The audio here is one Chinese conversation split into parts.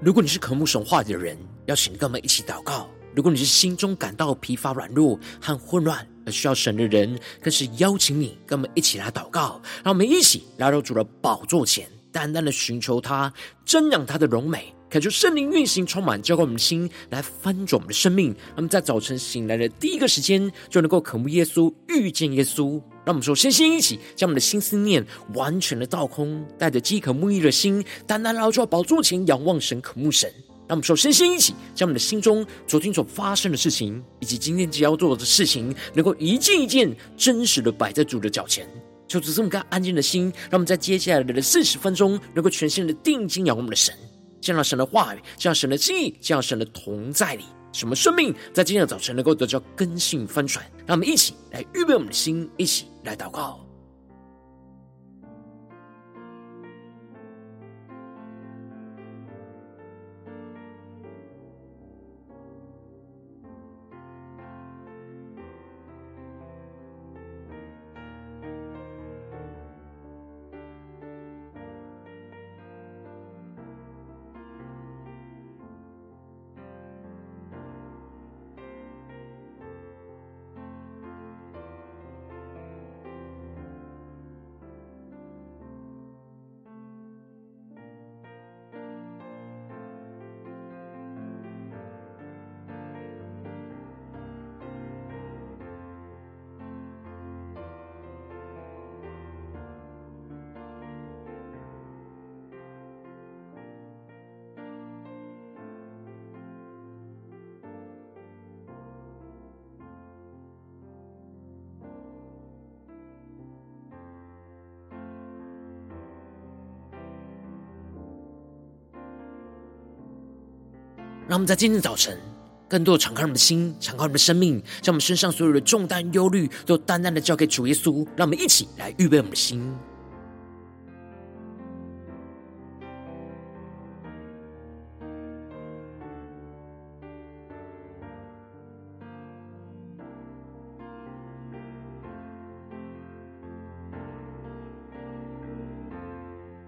如果你是渴慕神话的人，邀请跟我们一起祷告；如果你是心中感到疲乏、软弱和混乱而需要神的人，更是邀请你跟我们一起来祷告。让我们一起来到主的宝座前，单单的寻求他，瞻仰他的荣美，恳求圣灵运行，充满浇灌我们的心，来翻转我们的生命。那么在早晨醒来的第一个时间，就能够渴慕耶稣，遇见耶稣。让我们说，先先一起将我们的心思念完全的倒空，带着饥渴慕义的心，单单来到宝座前仰望神、渴慕神。让我们说，先先一起将我们的心中昨天所发生的事情，以及今天即将要做的事情，能够一件一件真实的摆在主的脚前。就只这么个安静的心，让我们在接下来的四十分钟，能够全心的定睛仰望我们的神，见到神的话语，见到神的心意，见到神的同在里。什么生命在今天的早晨能够得到根性翻转？让我们一起来预备我们的心，一起来祷告。让我们在今天早晨，更多的敞开我们的心，敞开我们的生命，将我们身上所有的重担、忧虑，都淡淡的交给主耶稣。让我们一起来预备我们的心。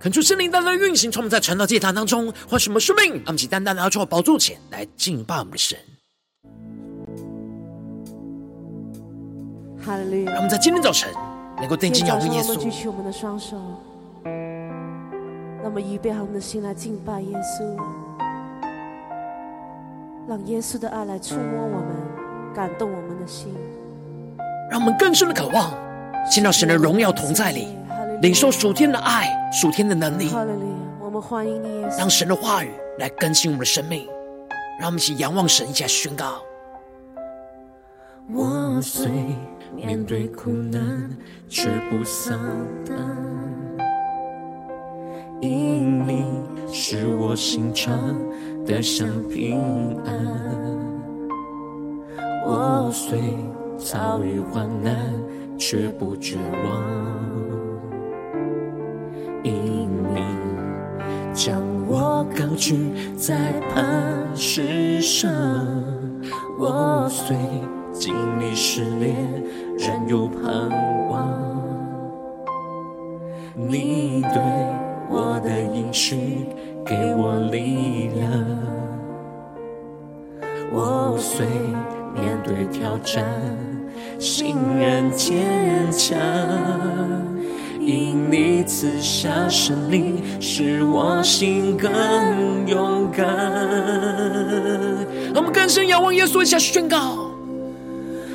恳求圣灵单单运行，充满在传道祭坛当中，唤醒我们生命，让我们起单单的来到宝座前来敬拜我们的神。哈利路亚！让我们在今天早晨能够定睛仰望耶稣。举起我们的双手，让我们预备好我们的心来敬拜耶稣，让耶稣的爱来触摸我们，感动我们的心，让我们更深的渴望见到神的荣耀同在里。领受属天的爱，属天的能力。我们欢迎你，让神的话语来更新我们的生命。让我们一起仰望神，一起来宣告。我虽面对苦难，却不丧胆，因你是我心常得享平安。我虽遭遇患难，却不绝望。因你将我高举在磐石上，我虽经历试炼，仍有盼望。你对我的应许给我力量，我虽面对挑战，心仍坚强。因你赐下神灵，使我心更勇敢。让我们更深仰望耶稣，一下宣告：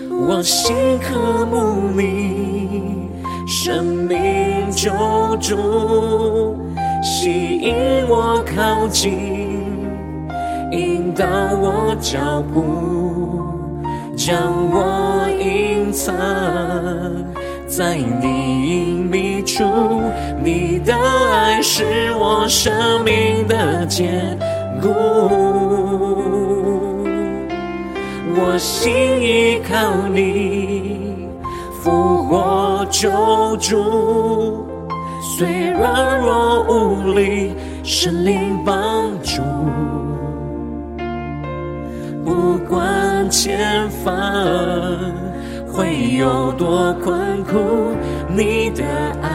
我心渴慕你，生命救主，吸引我靠近，引导我脚步，将我隐藏。在你隐秘处，你的爱是我生命的坚固。我心依靠你，复活救主，虽软弱无力，神灵帮助，不管前方。会有多困苦，你的爱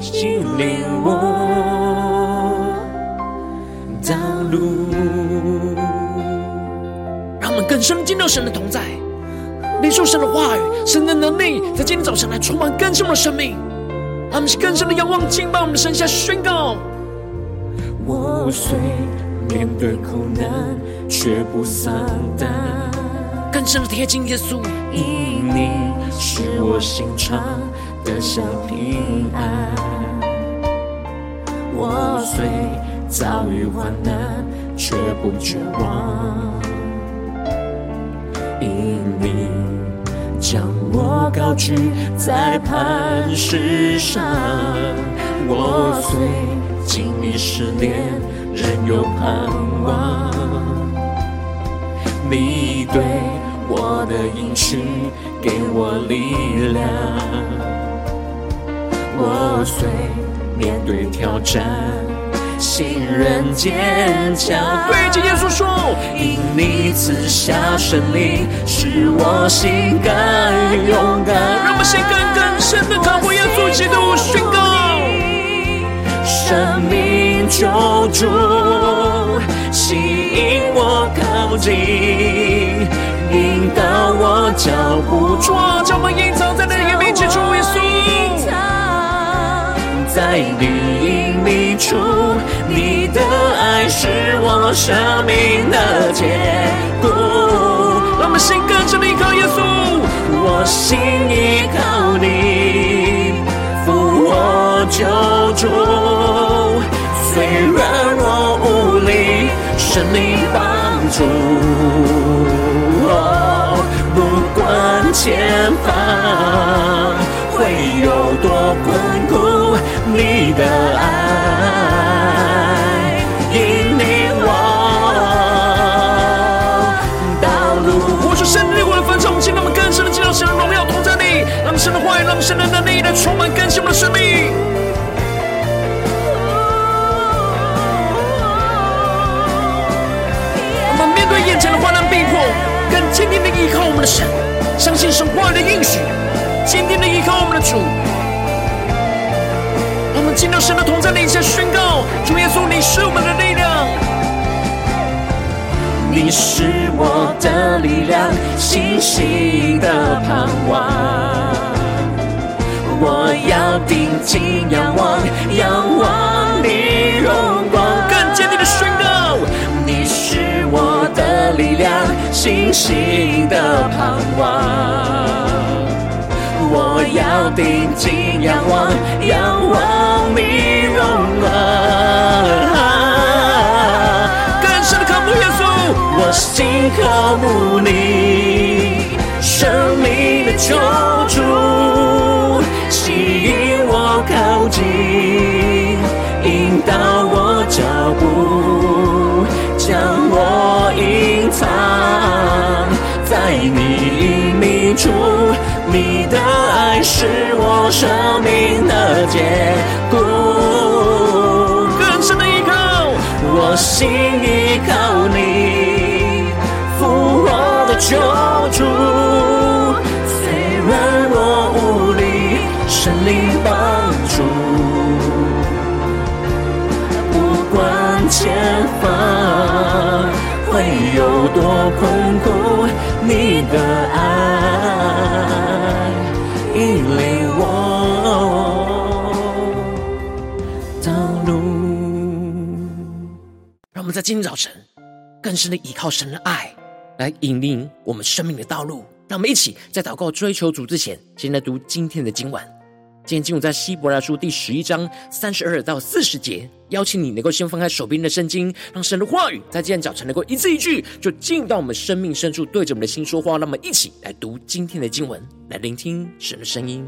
吸引我道路。让我们更深进入神的同在，领受神的话语、神的能力，在今天早上来充满更深的生命。他们是更深的仰望、敬拜，我们的神下宣告。我虽面对苦难，却不丧胆。更深的贴近耶稣，因你是我心肠的小平安。我虽遭遇患难，却不绝望。因你将我高举在磐石上，我虽经历试炼，仍有盼望。你对我的应许给我力量，我虽面对挑战，信任坚强。对着耶稣说，因你赐下生命，使我心更勇敢。让我们先更更深的靠过耶稣基督宣告，生命救主吸引我靠近，引导我脚步，抓将我们隐藏在你的隐秘之处，耶稣，在你隐秘处，你的爱是我生命的坚固。让我们先更深的依靠耶稣，我心依靠你，复活救主，虽软弱无力，神你帮助。前方会有多困苦，你的爱引领我道路。我说。神的荣耀同在你，让神的话语，让神的能力来充满更新我们的生命。我们面对眼前的患难逼迫，更坚定的依靠我们的神，相信神话语的应许，坚定的依靠我们的主。我们进到神的同在里，下宣告：主耶稣，你是我们的力量。你是我的力量，信心的盼望。我要定睛仰望，仰望你荣光。更坚定的宣告，你是我的力量，信心的盼望。我要定睛仰望，仰望你荣光。我心渴慕你，生命的救主，吸引我靠近，引导我脚步，将藏在你隐秘处。你的爱是我生命的结果，更深的依靠，我心依靠你。复活的救主，虽软弱无力，神灵帮助。不管前方有多困苦，你的爱引领我道路。让我们在今天早晨更深的依靠神的爱。来引领我们生命的道路，让我们一起在祷告追求主之前，先来读今天的经文。今天经文在希伯来书第十一章三十二到四十节。邀请你能够先放开手边的圣经，让神的话语在今天早晨能够一字一句，就进到我们生命深处，对着我们的心说话。那么一起来读今天的经文，来聆听神的声音。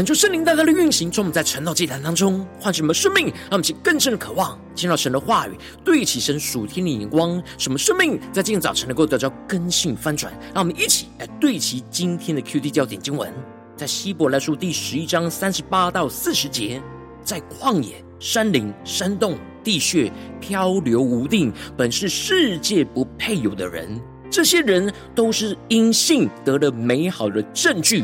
恳求圣灵大大的运行，从我们在晨祷祭坛当中唤醒我们生命，让我们去更深的渴望听到神的话语，对齐神属天的眼光，什么生命在今天早晨能够得到更新翻转。让我们一起来对齐今天的 QD 焦点经文，在希伯来书第十一章三十八到四十节，在旷野、山林、山洞、地穴漂流无定，本是世界不配有的人，这些人都是因信得了美好的证据。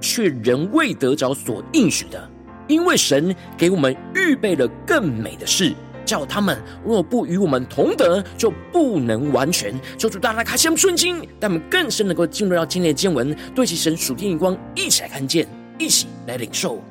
却仍未得着所应许的，因为神给我们预备了更美的事，叫他们若不与我们同得，就不能完全。求主大大开箱顺经，让我们更深能够进入到今天的经文，对其神属天眼光，一起来看见，一起来领受。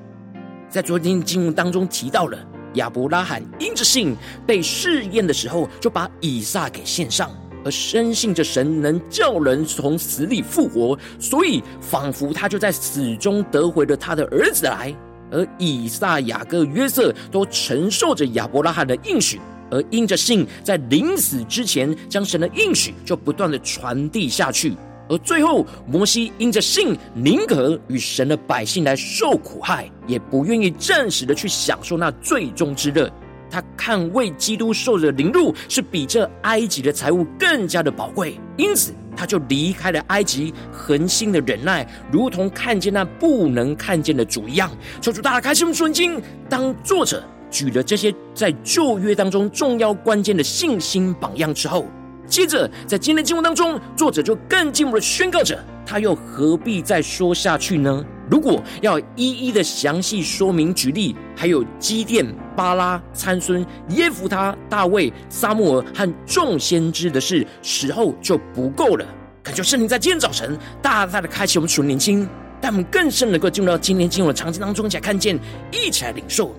在昨天经文当中提到了亚伯拉罕因着信被试验的时候，就把以撒给献上。而深信着神能叫人从死里复活，所以仿佛他就在死中得回了他的儿子来。而以撒、雅各、约瑟都承受着亚伯拉罕的应许，而因着信，在临死之前将神的应许就不断的传递下去。而最后，摩西因着信，宁可与神的百姓来受苦害，也不愿意暂时的去享受那最终之乐。他看为基督受的凌辱是比这埃及的财物更加的宝贵，因此他就离开了埃及，恒心的忍耐，如同看见那不能看见的主一样。求主大家开心顺经。当作者举了这些在旧约当中重要关键的信心榜样之后，接着在今天经文当中，作者就更进一步的宣告着：他又何必再说下去呢？如果要一一的详细说明举例，还有基甸、巴拉、参孙、耶弗他、大卫、撒母耳和众先知的事，时候就不够了。恳求圣灵在今天早晨大大的开启我们属灵心，让我们更深能够进入到今天经文的场景当中，一起来看见，一起来领受。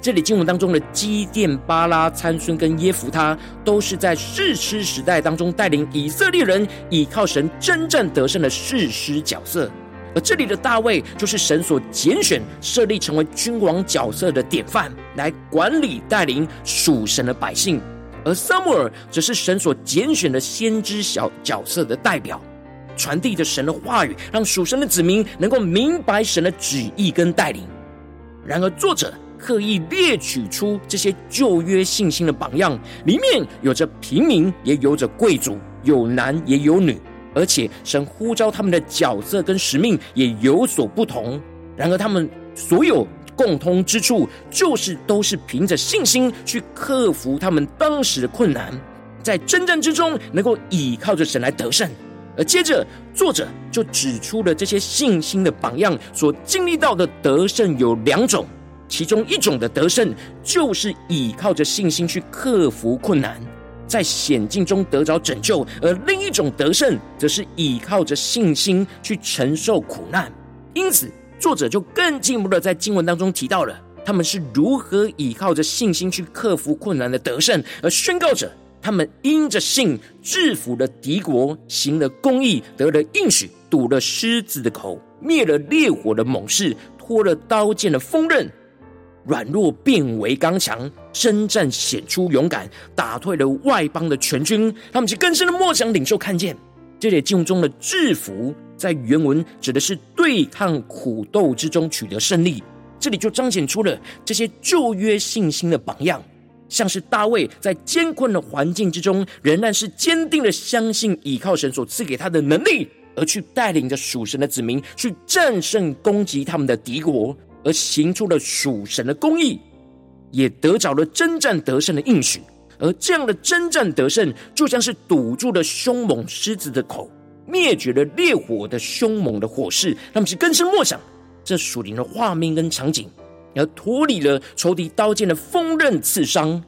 这里经文当中的基甸、巴拉、参孙跟耶弗他，都是在士师时代当中带领以色列人倚靠神真正得胜的士师角色。而这里的大卫，就是神所拣选设立成为君王角色的典范，来管理带领属神的百姓；而撒母耳则是神所拣选的先知小角色的代表，传递着神的话语，让属神的子民能够明白神的旨意跟带领。然而，作者刻意列举出这些旧约信心的榜样，里面有着平民，也有着贵族，有男也有女。而且神呼召他们的角色跟使命也有所不同，然而他们所有共通之处，就是都是凭着信心去克服他们当时的困难，在征战之中能够倚靠着神来得胜。而接着作者就指出了这些信心的榜样所经历到的得胜有两种，其中一种的得胜就是倚靠着信心去克服困难。在险境中得着拯救，而另一种得胜，则是倚靠着信心去承受苦难。因此，作者就更进一步的在经文当中提到了他们是如何倚靠着信心去克服困难的得胜，而宣告着他们因着信制服了敌国，行了公义，得了应许，堵了狮子的口，灭了烈火的猛士，脱了刀剑的锋刃。软弱变为刚强，征战显出勇敢，打退了外邦的全军。他们是更深的默想领袖看见，这里经文中的制服，在原文指的是对抗苦斗之中取得胜利。这里就彰显出了这些旧约信心的榜样，像是大卫在艰困的环境之中，仍然是坚定的相信倚靠神所赐给他的能力，而去带领着属神的子民去战胜攻击他们的敌国。而行出了属神的公义，也得着了征战得胜的应许。而这样的征战得胜，就像是堵住了凶猛狮子的口，灭绝了烈火的凶猛的火势。他们是更深默想这属灵的画面跟场景，而脱离了仇敌刀剑的锋刃刺伤。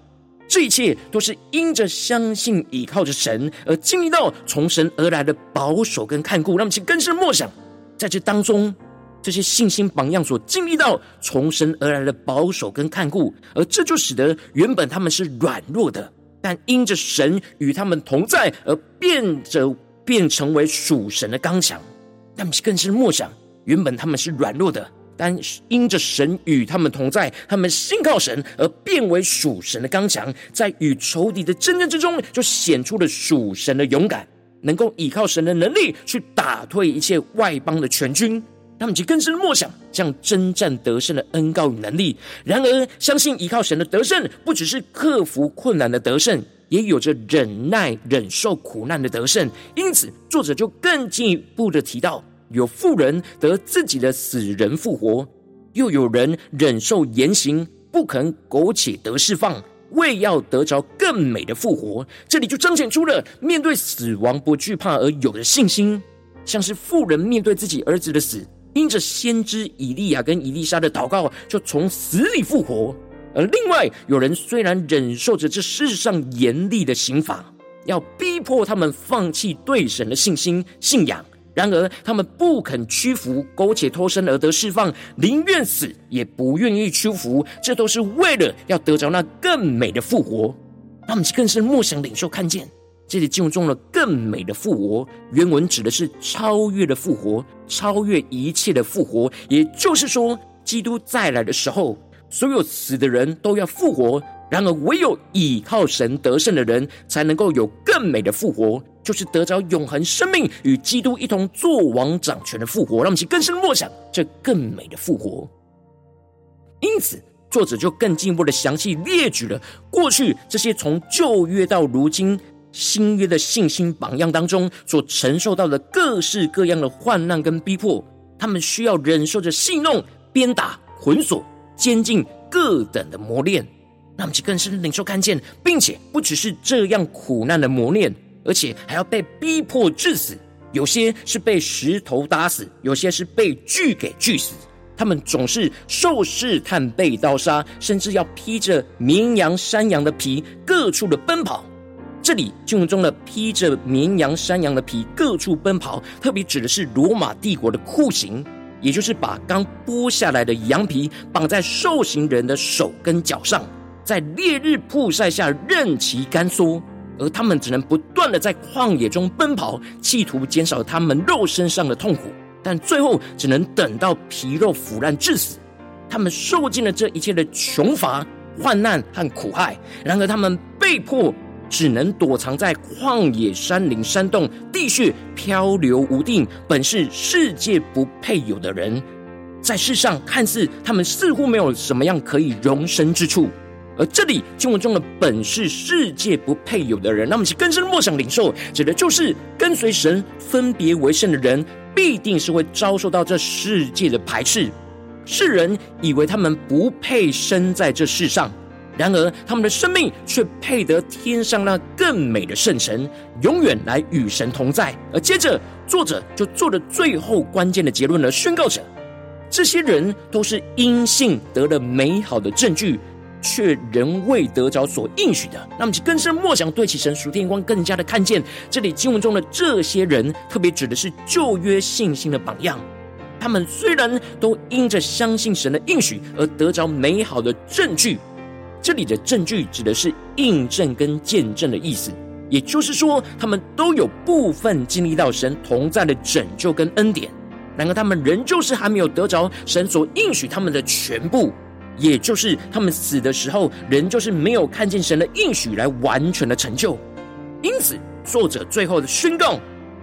这一切都是因着相信倚靠着神，而经历到从神而来的保守跟看顾。让我们去更深默想在这当中。这些信心榜样所经历到从神而来的保守跟看顾，而这就使得原本他们是软弱的，但因着神与他们同在，而变着变成为属神的刚强。他们更是默想，原本他们是软弱的，但因着神与他们同在，他们信靠神而变为属神的刚强，在与仇敌的争战之中，就显出了属神的勇敢，能够依靠神的能力去打退一切外邦的全军。他们就更深默想这样征战得胜的恩膏与能力。然而，相信依靠神的得胜，不只是克服困难的得胜，也有着忍耐、忍受苦难的得胜。因此，作者就更进一步的提到：有妇人得自己的死人复活，又有人忍受严刑，不肯苟且得释放，为要得着更美的复活。这里就彰显出了面对死亡不惧怕而有的信心，像是妇人面对自己儿子的死。因着先知以利亚跟以利沙的祷告，就从死里复活。而另外有人虽然忍受着这世上严厉的刑罚，要逼迫他们放弃对神的信心信仰，然而他们不肯屈服，苟且偷生而得释放，宁愿死也不愿意屈服。这都是为了要得着那更美的复活。他们更是默想领受看见。这里经文中了更美的复活，原文指的是超越的复活，超越一切的复活。也就是说，基督再来的时候，所有死的人都要复活。然而，唯有倚靠神得胜的人，才能够有更美的复活，就是得着永恒生命，与基督一同作王掌权的复活。让我们去更深默想这更美的复活。因此，作者就更进一步的详细列举了过去这些从旧约到如今。新约的信心榜样当中所承受到的各式各样的患难跟逼迫，他们需要忍受着戏弄、鞭打、捆锁、监禁各等的磨练，那么就更是领受看见，并且不只是这样苦难的磨练，而且还要被逼迫致死。有些是被石头打死，有些是被锯给锯死。他们总是受试探，被刀杀，甚至要披着绵羊、山羊的皮，各处的奔跑。这里经文中的披着绵羊、山羊的皮各处奔跑，特别指的是罗马帝国的酷刑，也就是把刚剥下来的羊皮绑在受刑人的手跟脚上，在烈日曝晒下任其干缩，而他们只能不断的在旷野中奔跑，企图减少他们肉身上的痛苦，但最后只能等到皮肉腐烂致死。他们受尽了这一切的穷乏、患难和苦害，然而他们被迫。只能躲藏在旷野、山林、山洞、地穴，漂流无定，本是世界不配有的人。在世上看似他们似乎没有什么样可以容身之处，而这里经文中的“本是世界不配有的人”，那么是更深默想领受，指的就是跟随神、分别为圣的人，必定是会遭受到这世界的排斥。世人以为他们不配生在这世上。然而，他们的生命却配得天上那更美的圣神，永远来与神同在。而接着，作者就做了最后关键的结论了，宣告着：这些人都是因信得了美好的证据，却仍未得着所应许的。那么，就更深默想，对其神属天光，更加的看见这里经文中的这些人，特别指的是旧约信心的榜样。他们虽然都因着相信神的应许而得着美好的证据。这里的证据指的是印证跟见证的意思，也就是说，他们都有部分经历到神同在的拯救跟恩典，然而他们仍旧是还没有得着神所应许他们的全部，也就是他们死的时候，仍旧是没有看见神的应许来完全的成就。因此，作者最后的宣告：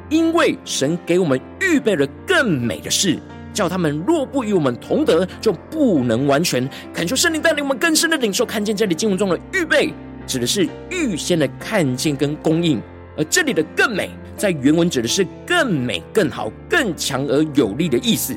因为神给我们预备了更美的事。叫他们若不与我们同德，就不能完全。恳求圣灵带领我们更深的领受，看见这里经文中的预备，指的是预先的看见跟供应；而这里的更美，在原文指的是更美、更好、更强而有力的意思；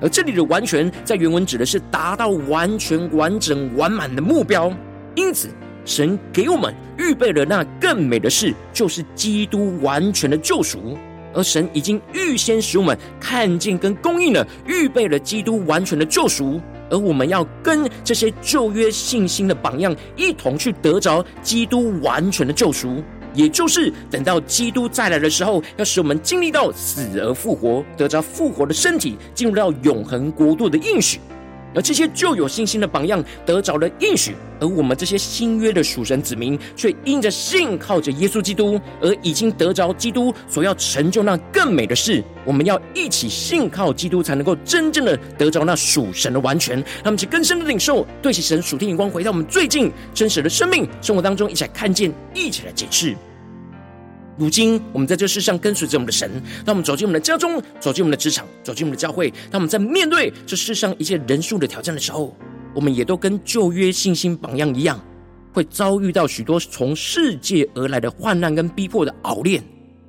而这里的完全，在原文指的是达到完全、完整、完满的目标。因此，神给我们预备了那更美的事，就是基督完全的救赎。而神已经预先使我们看见跟供应了，预备了基督完全的救赎，而我们要跟这些旧约信心的榜样一同去得着基督完全的救赎，也就是等到基督再来的时候，要使我们经历到死而复活，得着复活的身体，进入到永恒国度的应许。而这些旧有信心的榜样得着了应许，而我们这些新约的属神子民，却因着信靠着耶稣基督，而已经得着基督所要成就那更美的事。我们要一起信靠基督，才能够真正的得着那属神的完全。他们，去更深的领受，对齐神属天眼光，回到我们最近真实的生命生活当中，一起来看见，一起来解释。如今我们在这世上跟随着我们的神，当我们走进我们的家中，走进我们的职场，走进我们的教会，当我们在面对这世上一切人数的挑战的时候，我们也都跟旧约信心榜样一样，会遭遇到许多从世界而来的患难跟逼迫的熬炼。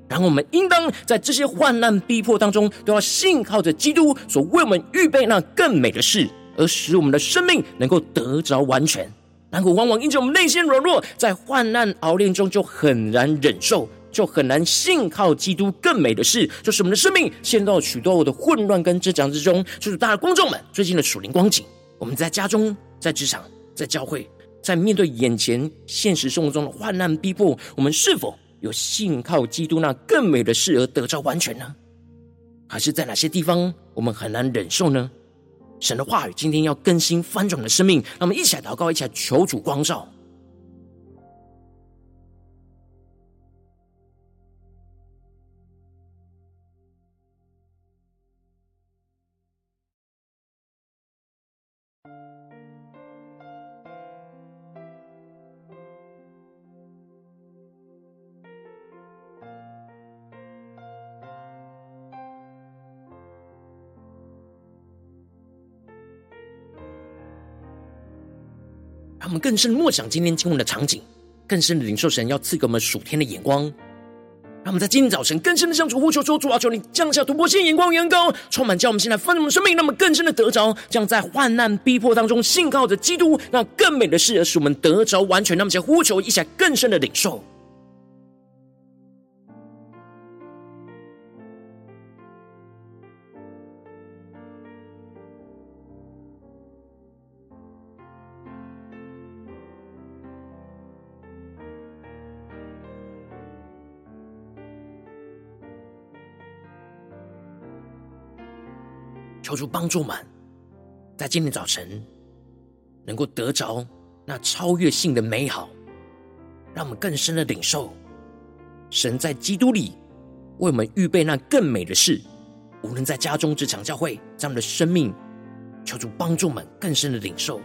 然后我们应当在这些患难逼迫当中，都要信靠着基督所为我们预备那更美的事，而使我们的生命能够得着完全。然后往往因着我们内心软弱，在患难熬炼中就很难忍受。就很难信靠基督更美的事，就是我们的生命陷到许多的混乱跟挣扎之中。就是大家观众们最近的属灵光景，我们在家中、在职场、在教会，在面对眼前现实生活中的患难逼迫，我们是否有信靠基督那更美的事而得着完全呢？还是在哪些地方我们很难忍受呢？神的话语今天要更新翻转的生命，让我们一起来祷告，一起来求主光照。我们更深默想今天经文的场景，更深的领受神要赐给我们属天的眼光。让我们在今天早晨更深的向主呼求说：主啊，求你降下突破性眼光，员工，充满叫我们现在丰盛的生命，那么更深的得着，将在患难逼迫当中信靠着基督，那更美的事，使我们得着完全。让我们在呼求一下更深的领受。求主帮助们，在今天早晨能够得着那超越性的美好，让我们更深的领受神在基督里为我们预备那更美的事。无论在家中、职场、教会，在我们的生命，求主帮助们更深的领受。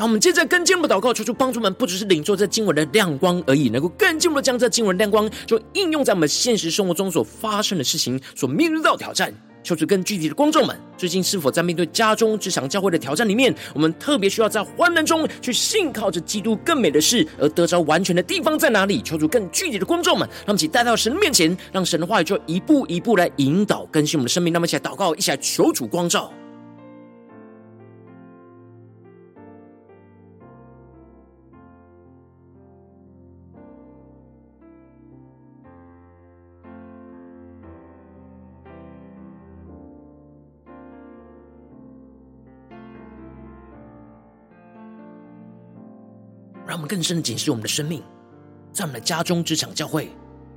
让我们接着更进一步祷告，求主帮助们，不只是领受这经文的亮光而已，能够更进一步将这经文亮光，就应用在我们现实生活中所发生的事情，所面对到挑战。求主更具体的观众们，最近是否在面对家中、职场、教会的挑战里面，我们特别需要在患难中去信靠着基督更美的事，而得着完全的地方在哪里？求主更具体的观众们，让我们一起带到神面前，让神的话语就一步一步来引导更新我们的生命。那么，一起来祷告，一起来求主光照。更深的警示我们的生命，在我们的家中、职场、教会，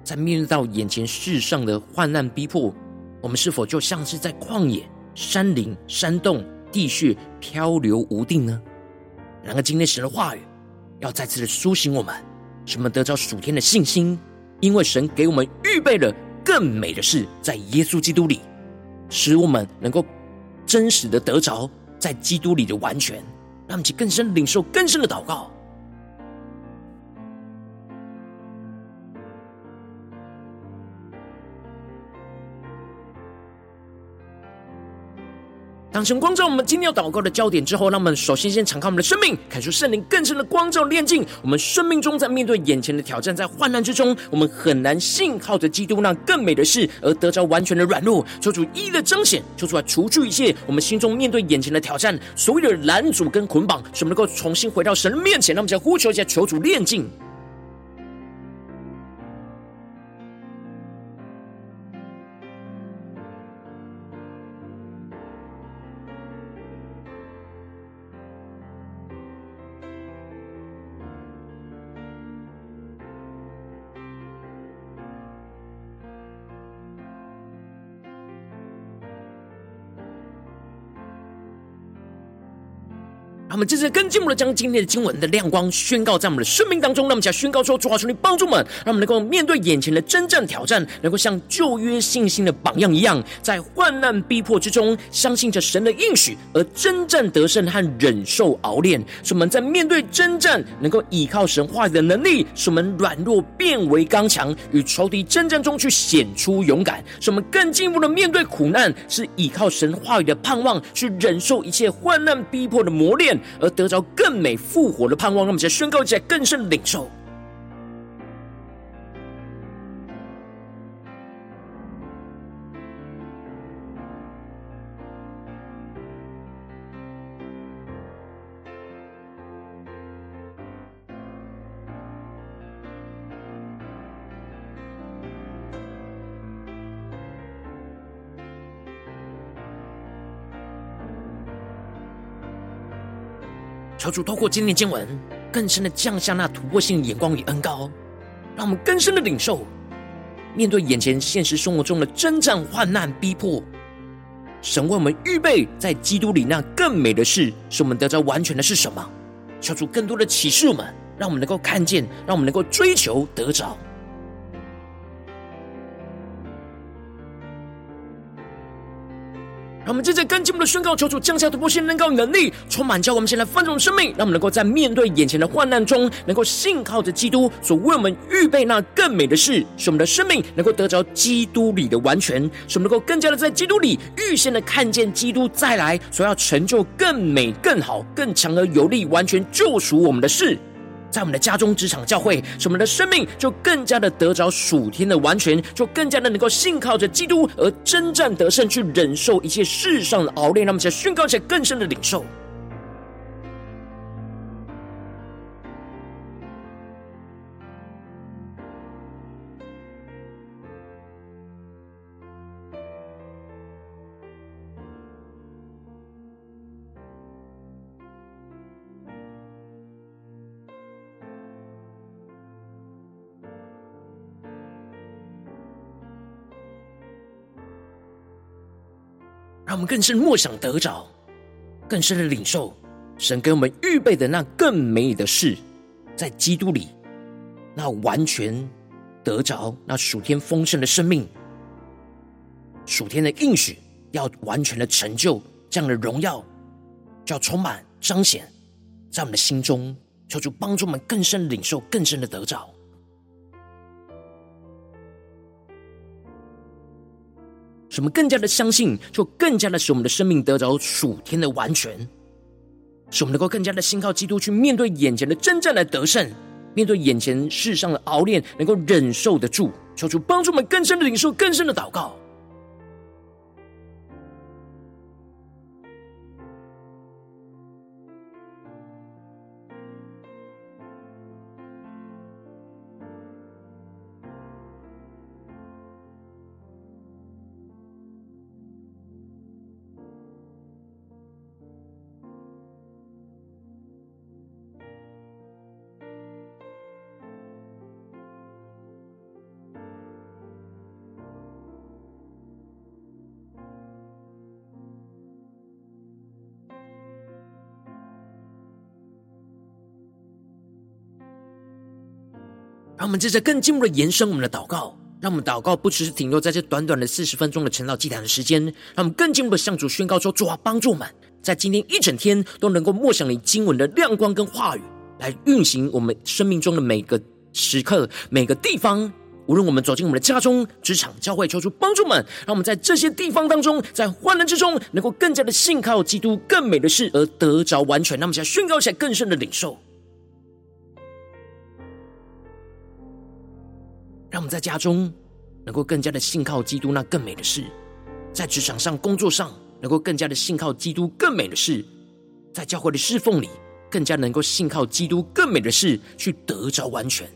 在面对到眼前世上的患难逼迫，我们是否就像是在旷野、山林、山洞、地穴漂流无定呢？然而，今天神的话语要再次的苏醒我们，使我们得着属天的信心，因为神给我们预备了更美的事，在耶稣基督里，使我们能够真实的得着在基督里的完全，让我们去更深领受更深的祷告。当神光照我们今天要祷告的焦点之后，让我们首先先敞开我们的生命，感受圣灵更深的光照炼净我们生命中，在面对眼前的挑战，在患难之中，我们很难信靠着基督那更美的事而得着完全的软弱。求主一一的彰显，求主来除去一切我们心中面对眼前的挑战，所有的拦阻跟捆绑，使我们能够重新回到神的面前。让我们再呼求一下，求主炼净。们正在跟进一步的将今天的经文的亮光宣告在我们的生命当中，让我们讲宣告说：主啊，求你帮助我们，让我们能够面对眼前的征战挑战，能够像旧约信心的榜样一样，在患难逼迫之中，相信着神的应许而征战得胜和忍受熬炼。使我们在面对征战，能够依靠神话语的能力，使我们软弱变为刚强，与仇敌征战中去显出勇敢。使我们更进一步的面对苦难，是依靠神话语的盼望，去忍受一切患难逼迫的磨练。而得着更美复活的盼望，让我们再宣告一下，更深领受。主透过今天经文，更深的降下那突破性眼光与恩高，让我们更深的领受，面对眼前现实生活中的征战、患难、逼迫，神为我们预备在基督里那更美的事，使我们得着完全的是什么？求主更多的启示我们，让我们能够看见，让我们能够追求得着。让我们接着跟进我们的宣告，求主降下突破性能够能力，充满教我们现在丰盛生命，让我们能够在面对眼前的患难中，能够信靠着基督所为我们预备那更美的事，使我们的生命能够得着基督里的完全，使我们能够更加的在基督里预先的看见基督再来所要成就更美、更好、更强而有力、完全救赎我们的事。在我们的家中、职场、教会，使我们的生命就更加的得着属天的完全，就更加的能够信靠着基督而征战得胜，去忍受一切世上的熬炼。让我们在宣告一些更深的领受。让我们更深默想得着，更深的领受神给我们预备的那更美的事，在基督里，那完全得着那属天丰盛的生命，属天的应许要完全的成就，这样的荣耀就要充满彰显在我们的心中，求主帮助我们更深领受，更深的得着。使我们更加的相信，就更加的使我们的生命得着属天的完全，使我们能够更加的信靠基督，去面对眼前的真正的得胜，面对眼前世上的熬炼，能够忍受得住。求主帮助我们更深的领受，更深的祷告。让我们接着更进一步的延伸我们的祷告，让我们祷告不只是停留在这短短的四十分钟的晨祷祭坛的时间，让我们更进一步的向主宣告说：主啊，帮助我们，在今天一整天都能够默想你经文的亮光跟话语，来运行我们生命中的每个时刻、每个地方。无论我们走进我们的家中、职场、教会，求主帮助们，让我们在这些地方当中，在患难之中，能够更加的信靠基督更美的事而得着完全。那么，现在宣告起来更深的领受。们在家中能够更加的信靠基督那更美的事，在职场上、工作上能够更加的信靠基督更美的事，在教会的侍奉里更加能够信靠基督更美的事，去得着完全。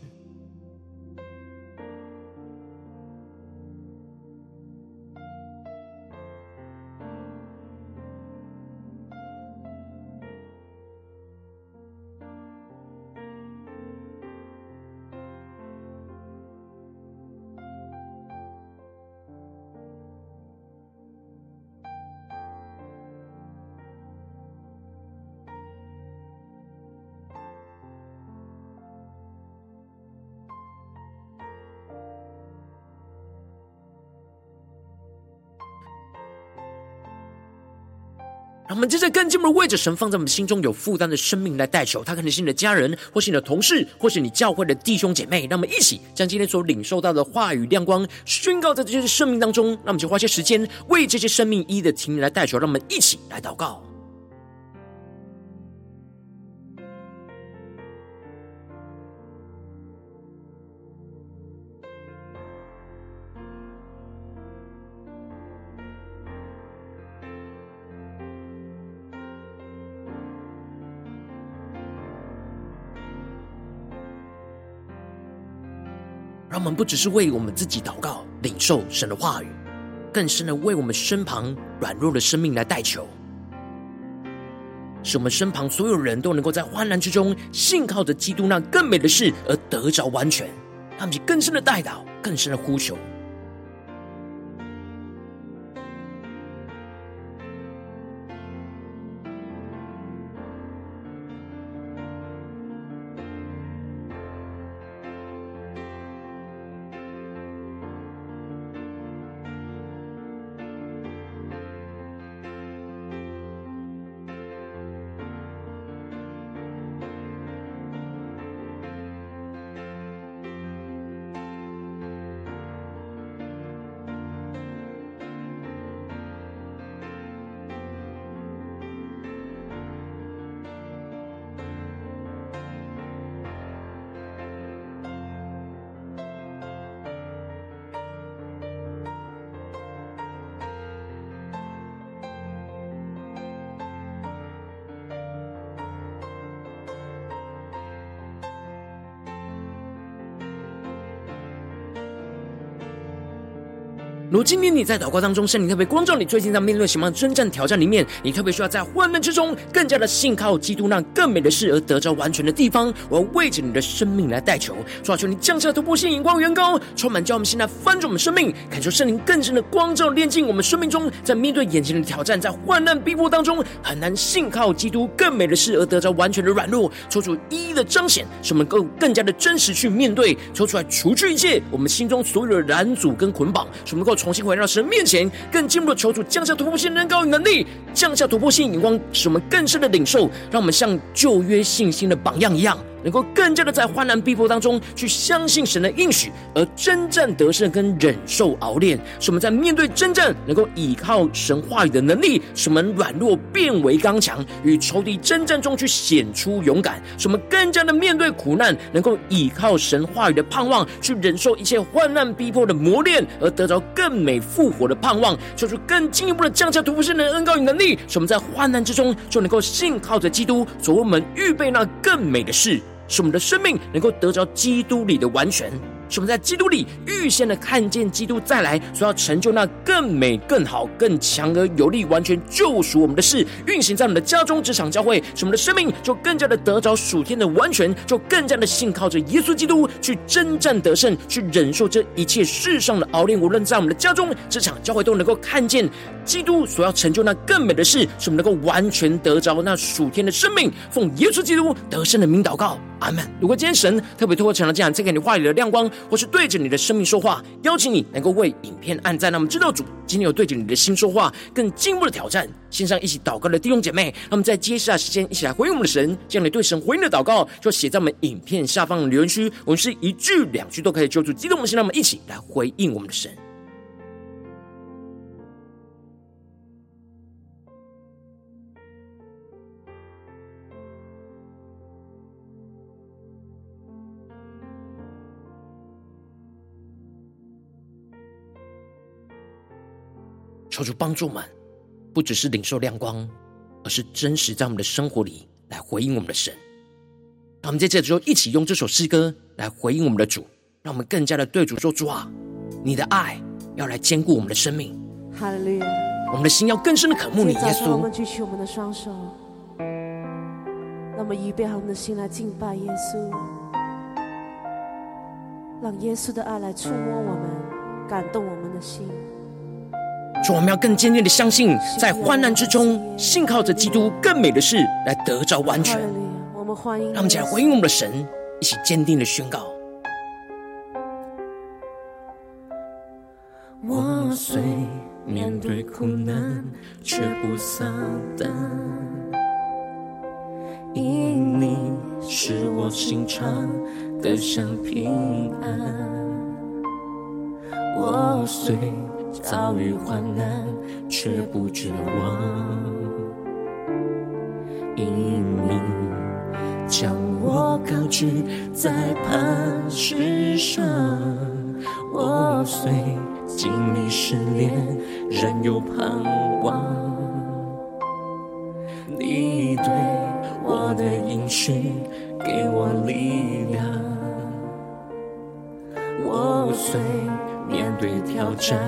让我们接着更进一步为着神放在我们心中有负担的生命来代求，他可能是你的家人，或是你的同事，或是你教会的弟兄姐妹。让我们一起将今天所领受到的话语亮光宣告在这些生命当中。那我们就花些时间为这些生命一一的情来代求。让我们一起来祷告。们不只是为我们自己祷告、领受神的话语，更深的为我们身旁软弱的生命来代求，使我们身旁所有人都能够在患难之中，信靠着基督那更美的事而得着完全。他们就更深的代祷，更深的呼求。如今天你在祷告当中，圣灵特别光照你，最近在面对什么样的征战挑战里面，你特别需要在患难之中更加的信靠基督，那更美的事而得着完全的地方，我要为着你的生命来代求，抓住，你降下突破性眼光，远高，充满叫我们现在翻转我们生命，感受圣灵更深的光照，炼净我们生命中，在面对眼前的挑战，在患难逼迫当中，很难信靠基督更美的事而得着完全的软弱，抽出一一的彰显，使我们够更加的真实去面对，抽出来除去一切我们心中所有的拦阻跟捆绑，使我们够。重新回到神面前，更进一步的求主降下突破性能高与能力，降下突破性眼光，使我们更深的领受，让我们像旧约信心的榜样一样。能够更加的在患难逼迫当中去相信神的应许，而真正得胜跟忍受熬炼，使我们在面对真正能够倚靠神话语的能力，使我们软弱变为刚强，与仇敌征战中去显出勇敢，使我们更加的面对苦难，能够依靠神话语的盼望，去忍受一切患难逼迫的磨练，而得着更美复活的盼望，做出更进一步的降下突破性的恩膏与能力，使我们在患难之中就能够信靠着基督，所为我们预备那更美的事。使我们的生命能够得着基督里的完全。使我们在基督里预先的看见基督再来所要成就那更美、更好、更强而有力、完全救赎我们的事，运行在我们的家中、职场、教会，使我们的生命就更加的得着属天的完全，就更加的信靠着耶稣基督去征战得胜，去忍受这一切世上的熬炼。无论在我们的家中、职场、教会，都能够看见基督所要成就那更美的事，使我们能够完全得着那属天的生命。奉耶稣基督得胜的名祷告，阿门。如果今天神特别透过成了这样，再给你话语的亮光。或是对着你的生命说话，邀请你能够为影片按赞。那么知道主今天有对着你的心说话，更进一步的挑战。线上一起祷告的弟兄姐妹，那么在接下来时间一起来回应我们的神。这样你对神回应的祷告，就写在我们影片下方的留言区。我们是一句两句都可以揪住激动的心，让我们一起来回应我们的神。求主帮助我们，不只是领受亮光，而是真实在我们的生活里来回应我们的神。让我们在这之后一起用这首诗歌来回应我们的主，让我们更加的对主说：“主啊，你的爱要来兼顾我们的生命。”哈利路亚！我们的心要更深的渴慕你，耶稣。我们举起我们的双手，让我们预备好我们的心来敬拜耶稣，让耶稣的爱来触摸我们，感动我们的心。主，我们要更坚定的相信，在患难之中，信靠着基督更美的事来得着完全。我们欢迎，让我们一起来回应我们的神，一起坚定的宣告：我虽面对苦难却不丧胆，因你是我心肠得享平安。我虽遭遇患难，却不绝望，因你将我高举在磐石上。我虽经历试炼，仍有盼望。你对我的应许，给我力量。我虽面对挑战，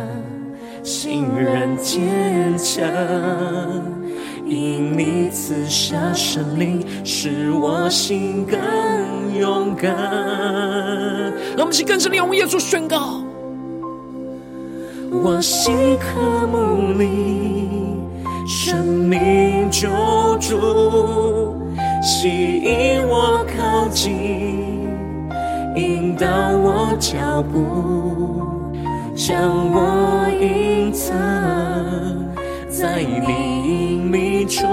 心仍坚强，因你赐下圣灵，使我心更勇敢。让我们一起更深的用耶稣宣告：我心渴慕你，生命救主，吸引我靠近，引导我脚步。将我隐藏在你隐秘处，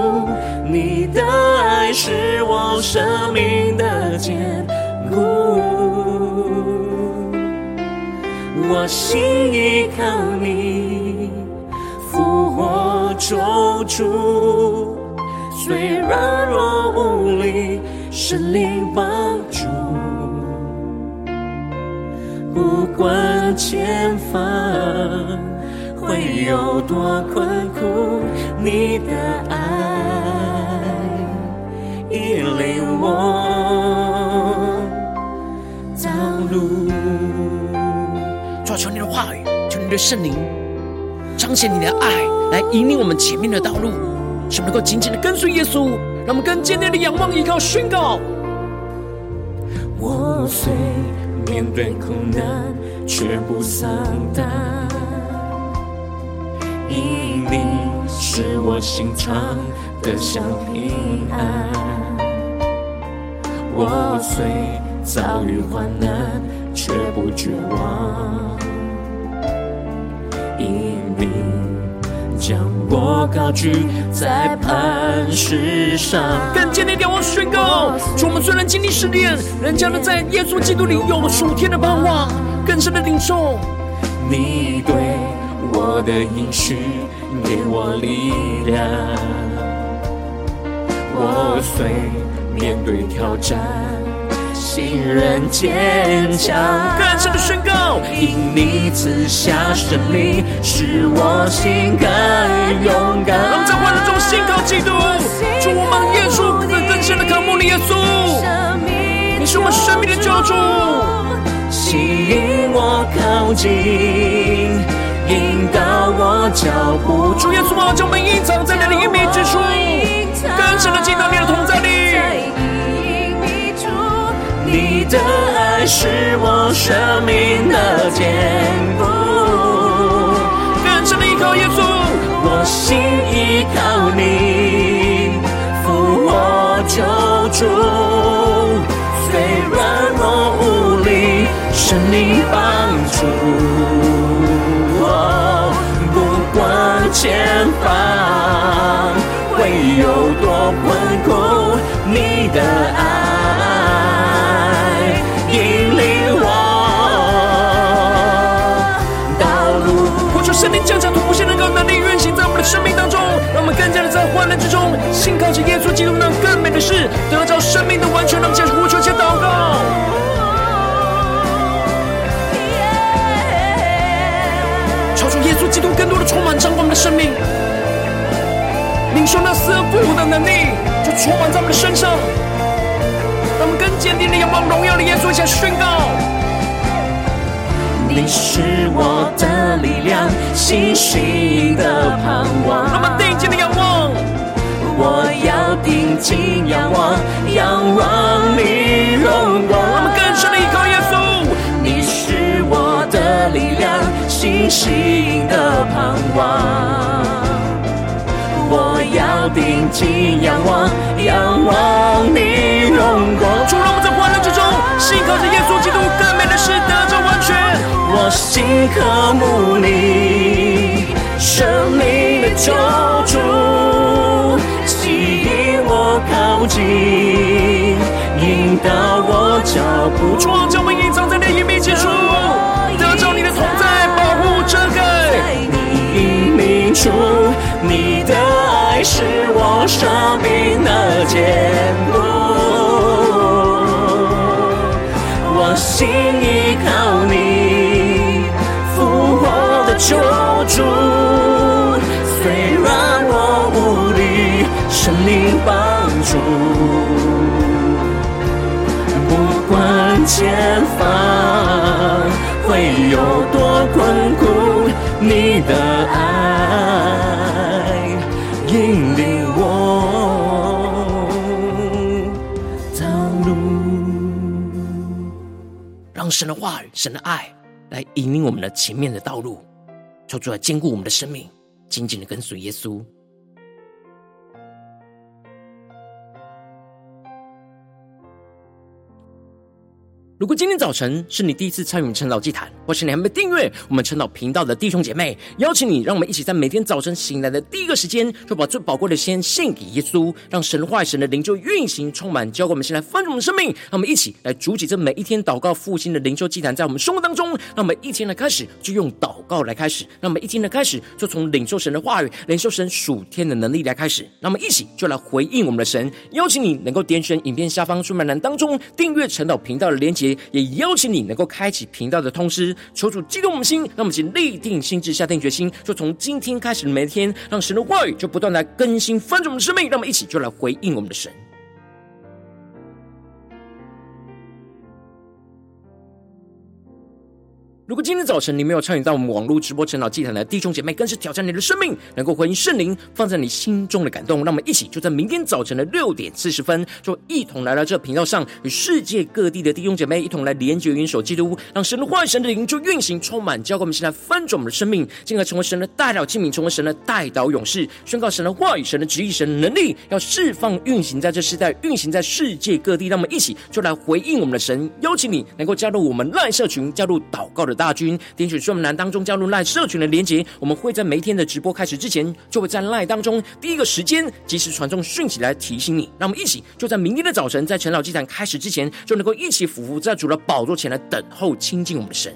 你的爱是我生命的坚固。我心依靠你，复活救主，虽软弱无力，神灵帮助。不管前方会有多困苦，你的爱引领我道路。主求你的话语，求你的圣灵彰显你的爱，来引领我们前面的道路，使我们能够紧紧的跟随耶稣，让我们更坚定的仰望依靠宣告。我虽面对苦难，却不丧胆，因你使我心常得享平安。我虽遭遇患难，却不绝望，因你将我高举在磐石上。更坚定地往宣告：主，我们虽然经历试炼，仍将在耶稣基督里有了属天的盼望，更深的领受。你对我的应许，给我力量。我虽面对挑战。心仍坚强，更深的宣告，因你赐下生命，使我心更勇敢。让我们在患难中信靠基督，主我们耶稣更更深的渴慕你耶稣，你是我们生命的救主，吸引我靠近，引导我脚步。主耶稣啊，将我们隐藏在你的隐秘之处，更深的进到你的同在里。的爱是我生命的坚固，更深的依靠耶稣，我心依靠你，扶我救主，虽软弱无力，是你帮助，我，不管前方会有多困苦，你的爱。生命，领受那死而复活的能力，就充满在我们的身上。让我们更坚定的仰望荣耀的耶稣，一起宣告。你是我的力量，信心的盼望。我们定睛的仰望，我要定睛仰望，仰望你荣光。我们更深的依靠心的盼望。我要定睛仰望，仰望你荣光。主，让我在患难之中，信靠着耶稣基督，更美的是得着完全。我心渴慕你，生生命的救主，吸引我靠近，引导我脚步。隐秘处，你的爱是我生命的坚固。我心依靠你，复活的救主。虽然我无力，圣灵帮助。不管前方会有多困苦，你的引领我道路。让神的话语、神的爱来引领我们的前面的道路，求主来坚固我们的生命，紧紧的跟随耶稣。如果今天早晨是你第一次参与晨祷祭坛，或是你还没订阅我们晨祷频道的弟兄姐妹，邀请你，让我们一起在每天早晨醒来的第一个时间，就把最宝贵的先献给耶稣，让神的话、神的灵就运行充满，交给我们，先来丰盛我们的生命。让我们一起来筑起这每一天祷告复兴的灵修祭坛，在我们生活当中。让我们一天的开始就用祷告来开始，让我们一天的开始就从领受神的话语、领受神属天的能力来开始。让我们一起就来回应我们的神。邀请你能够点选影片下方说明栏当中订阅晨祷频道的连结，也邀请你能够开启频道的通知，求主激动我们心，让我们请立定心智，下定决心，就从今天开始的每一天，让神的话语就不断来更新翻转我们的生命，让我们一起就来回应我们的神。如果今天早晨你没有参与到我们网络直播晨祷祭坛的弟兄姐妹，更是挑战你的生命，能够回应圣灵放在你心中的感动。让我们一起就在明天早晨的六点四十分，就一同来到这频道上，与世界各地的弟兄姐妹一同来连结、元首基督，让神的话语、神的灵就运行充满，教给我们现在翻转我们的生命，进而成为神的代表器皿，成为神的代祷勇士，宣告神的话语、神的旨意、神的能力，要释放、运行在这世代，运行在世界各地。让我们一起就来回应我们的神，邀请你能够加入我们赖社群，加入祷告的大军，点选说明栏当中加入赖社群的连结，我们会在每天的直播开始之前，就会在赖当中第一个时间及时传送讯息来提醒你。让我们一起就在明天的早晨，在陈老祭坛开始之前，就能够一起俯伏在主的宝座前来等候亲近我们的神。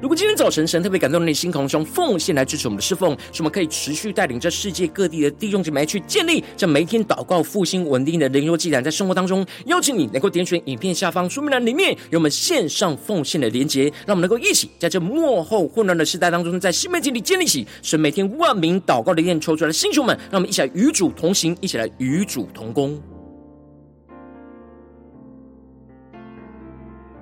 如果今天早晨神特别感动你的心，同时用奉献来支持我们的侍奉，使我们可以持续带领这世界各地的弟兄姐妹去建立这每天祷告复兴稳定的灵修祭坛，在生活当中邀请你能够点选影片下方说明栏里面有我们线上奉献的连结，让我们能够一起在这幕后混乱的时代当中，在新媒体里建立起神每天万名祷告的殿抽出来的星球们，让我们一起来与主同行，一起来与主同工。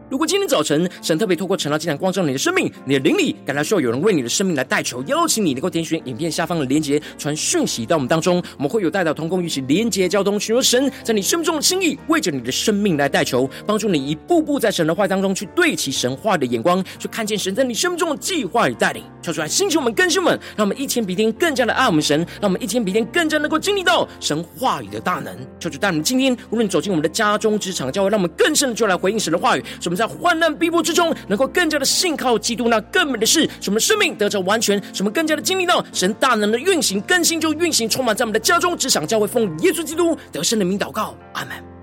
如果今天早晨神特别透过晨祷祭坛光照你的生命，你的灵里感到需要有人为你的生命来代求，邀请你能够点选影片下方的连结，传讯息到我们当中，我们会有代祷同工，一起连结交通，寻求神在你生命中的心意，为着你的生命来代求，帮助你一步步在神的话当中去对齐神话的眼光，去看见神在你生命中的计划与带领。跳出来，星球们、更新们，让我们一天比一天更加的爱我们神，让我们一天比一天更加能够经历到神话语。的大能。求主带我们今天，无论走进我们的家中、职场、教会，让我们更深的就来回应神的话语。在患难逼迫之中，能够更加的信靠基督，那更美的事，什么生命得着完全，什么更加的经历到神大能的运行更新，就运行充满在我们的家中、职场、教会，奉耶稣基督得胜的名祷告，阿门。